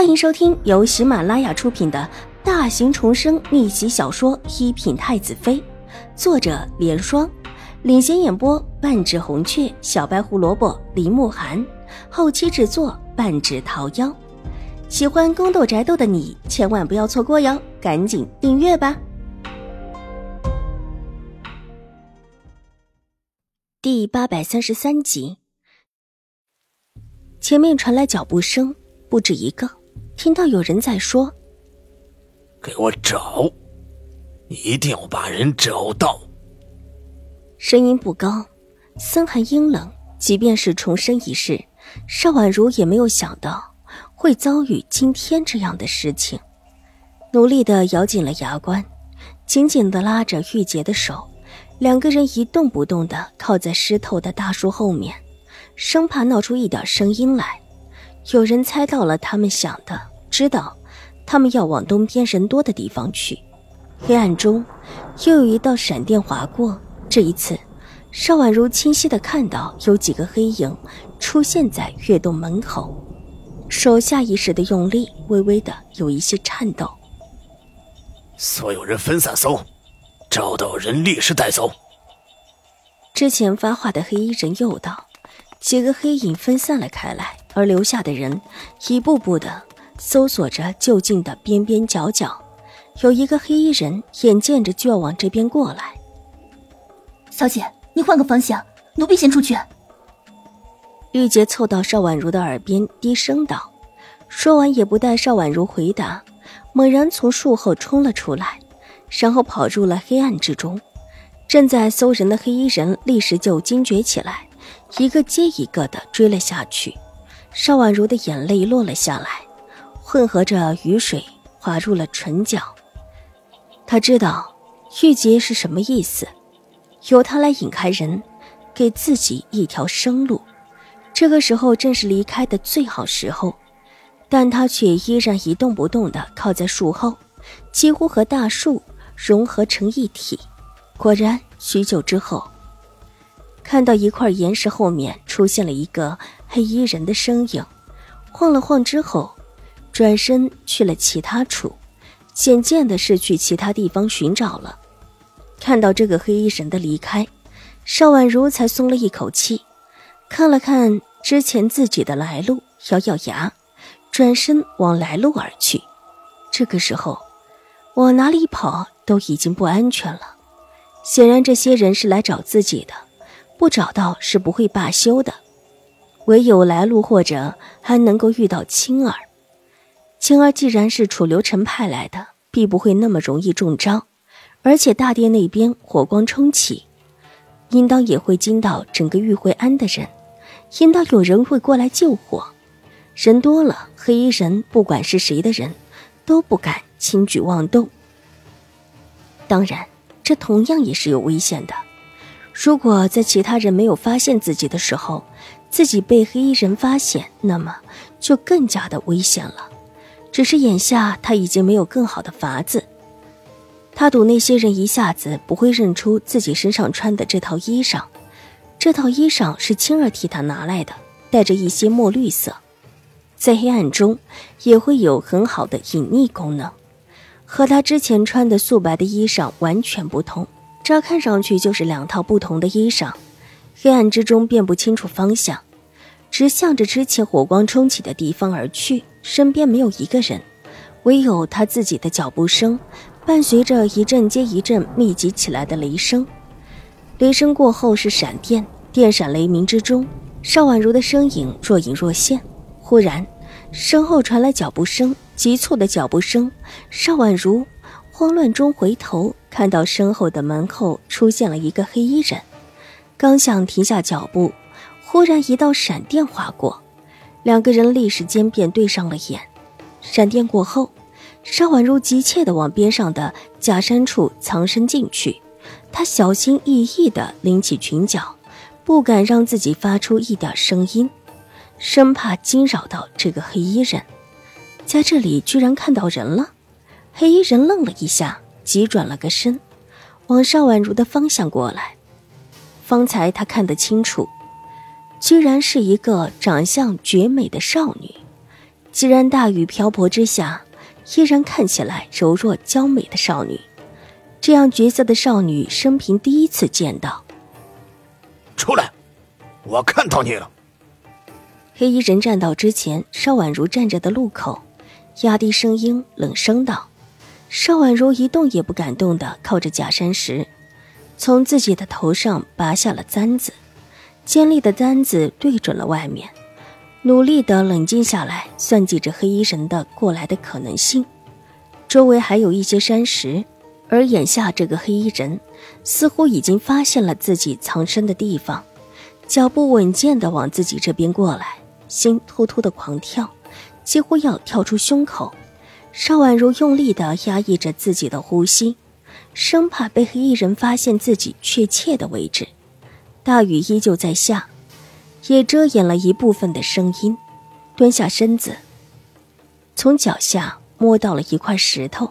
欢迎收听由喜马拉雅出品的大型重生逆袭小说《一品太子妃》，作者：莲霜，领衔演播：半指红雀、小白胡萝卜、林慕寒，后期制作：半指桃夭。喜欢宫斗宅斗的你千万不要错过哟，赶紧订阅吧！第八百三十三集，前面传来脚步声。不止一个，听到有人在说：“给我找，一定要把人找到。”声音不高，森寒阴冷。即便是重生一世，邵婉如也没有想到会遭遇今天这样的事情。努力的咬紧了牙关，紧紧的拉着玉洁的手，两个人一动不动的靠在湿透的大树后面，生怕闹出一点声音来。有人猜到了他们想的，知道他们要往东边人多的地方去。黑暗中，又有一道闪电划过。这一次，邵婉如清晰的看到有几个黑影出现在月洞门口，手下意识的用力，微微的有一些颤抖。所有人分散搜，找到人立时带走。之前发话的黑衣人又道。几个黑影分散了开来，而留下的人一步步的搜索着就近的边边角角。有一个黑衣人眼见着就要往这边过来，小姐，你换个方向，奴婢先出去。玉洁凑到邵婉如的耳边低声道，说完也不待邵婉如回答，猛然从树后冲了出来，然后跑入了黑暗之中。正在搜人的黑衣人立时就惊觉起来。一个接一个的追了下去，邵婉如的眼泪落了下来，混合着雨水滑入了唇角。他知道玉洁是什么意思，由他来引开人，给自己一条生路。这个时候正是离开的最好时候，但他却依然一动不动地靠在树后，几乎和大树融合成一体。果然，许久之后。看到一块岩石后面出现了一个黑衣人的身影，晃了晃之后，转身去了其他处，显见的是去其他地方寻找了。看到这个黑衣人的离开，邵婉如才松了一口气，看了看之前自己的来路，咬咬牙，转身往来路而去。这个时候，往哪里跑都已经不安全了。显然，这些人是来找自己的。不找到是不会罢休的，唯有来路或者还能够遇到青儿。青儿既然是楚留臣派来的，必不会那么容易中招，而且大殿那边火光冲起，应当也会惊到整个玉慧庵的人，应当有人会过来救火。人多了，黑衣人不管是谁的人，都不敢轻举妄动。当然，这同样也是有危险的。如果在其他人没有发现自己的时候，自己被黑衣人发现，那么就更加的危险了。只是眼下他已经没有更好的法子，他赌那些人一下子不会认出自己身上穿的这套衣裳。这套衣裳是青儿替他拿来的，带着一些墨绿色，在黑暗中也会有很好的隐匿功能，和他之前穿的素白的衣裳完全不同。这看上去就是两套不同的衣裳，黑暗之中辨不清楚方向，直向着之前火光冲起的地方而去。身边没有一个人，唯有他自己的脚步声，伴随着一阵接一阵密集起来的雷声。雷声过后是闪电，电闪雷鸣之中，邵婉如的身影若隐若现。忽然，身后传来脚步声，急促的脚步声。邵婉如慌乱中回头。看到身后的门后出现了一个黑衣人，刚想停下脚步，忽然一道闪电划过，两个人立时间便对上了眼。闪电过后，邵婉如急切地往边上的假山处藏身进去，她小心翼翼地拎起裙角，不敢让自己发出一点声音，生怕惊扰到这个黑衣人。在这里居然看到人了，黑衣人愣了一下。急转了个身，往邵婉如的方向过来。方才他看得清楚，居然是一个长相绝美的少女，既然大雨瓢泼之下，依然看起来柔弱娇美的少女，这样绝色的少女，生平第一次见到。出来，我看到你了。黑衣人站到之前，邵婉如站着的路口，压低声音冷声道：“邵婉如一动也不敢动的靠着假山石，从自己的头上拔下了簪子，尖利的簪子对准了外面，努力的冷静下来，算计着黑衣人的过来的可能性。周围还有一些山石，而眼下这个黑衣人似乎已经发现了自己藏身的地方，脚步稳健的往自己这边过来。”心突突的狂跳，几乎要跳出胸口。邵婉如用力的压抑着自己的呼吸，生怕被黑衣人发现自己确切的位置。大雨依旧在下，也遮掩了一部分的声音。蹲下身子，从脚下摸到了一块石头，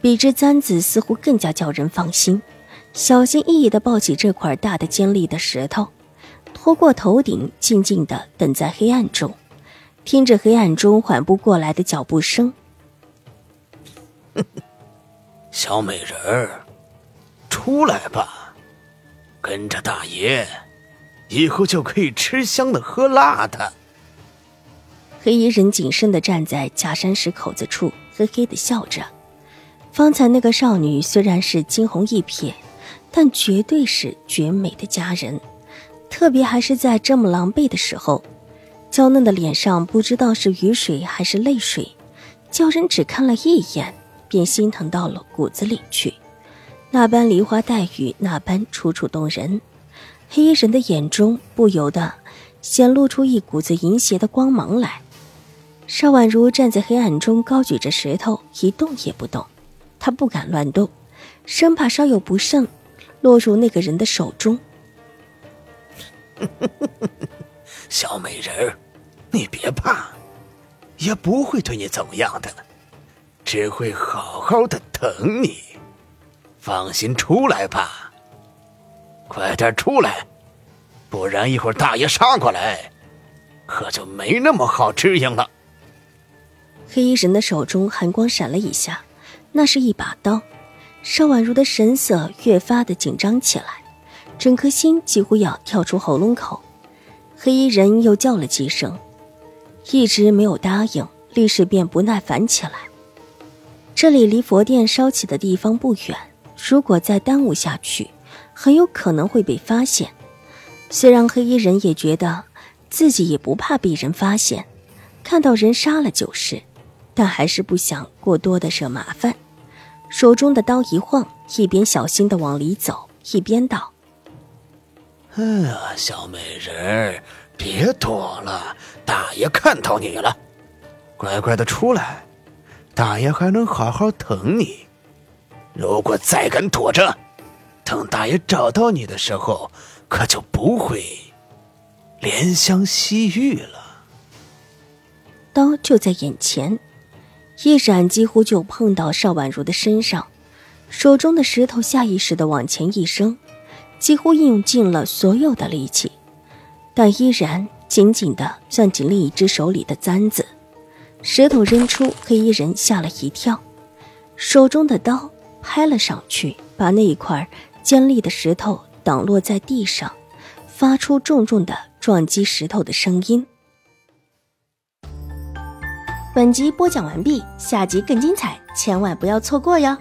比之簪子似乎更加叫人放心。小心翼翼的抱起这块大的尖利的石头。拖过头顶，静静的等在黑暗中，听着黑暗中缓不过来的脚步声。小美人儿，出来吧，跟着大爷，以后就可以吃香的喝辣的。黑衣人谨慎的站在假山石口子处，嘿嘿的笑着。方才那个少女虽然是惊鸿一瞥，但绝对是绝美的佳人。特别还是在这么狼狈的时候，娇嫩的脸上不知道是雨水还是泪水，叫人只看了一眼便心疼到了骨子里去。那般梨花带雨，那般楚楚动人，黑衣人的眼中不由得显露出一股子淫邪的光芒来。邵婉如站在黑暗中，高举着石头，一动也不动。她不敢乱动，生怕稍有不慎，落入那个人的手中。小美人，你别怕，也不会对你怎么样的，只会好好的疼你。放心，出来吧，快点出来，不然一会儿大爷杀过来，可就没那么好支应了。黑衣人的手中寒光闪了一下，那是一把刀。邵婉如的神色越发的紧张起来。整颗心几乎要跳出喉咙口，黑衣人又叫了几声，一直没有答应，立时便不耐烦起来。这里离佛殿烧起的地方不远，如果再耽误下去，很有可能会被发现。虽然黑衣人也觉得自己也不怕被人发现，看到人杀了就是，但还是不想过多的惹麻烦。手中的刀一晃，一边小心的往里走，一边道。哎呀，小美人儿，别躲了，大爷看到你了，乖乖的出来，大爷还能好好疼你。如果再敢躲着，等大爷找到你的时候，可就不会怜香惜玉了。刀就在眼前，一闪几乎就碰到邵婉如的身上，手中的石头下意识的往前一伸。几乎用尽了所有的力气，但依然紧紧的攥紧另一只手里的簪子。石头扔出，黑衣人吓了一跳，手中的刀拍了上去，把那一块尖利的石头挡落在地上，发出重重的撞击石头的声音。本集播讲完毕，下集更精彩，千万不要错过哟！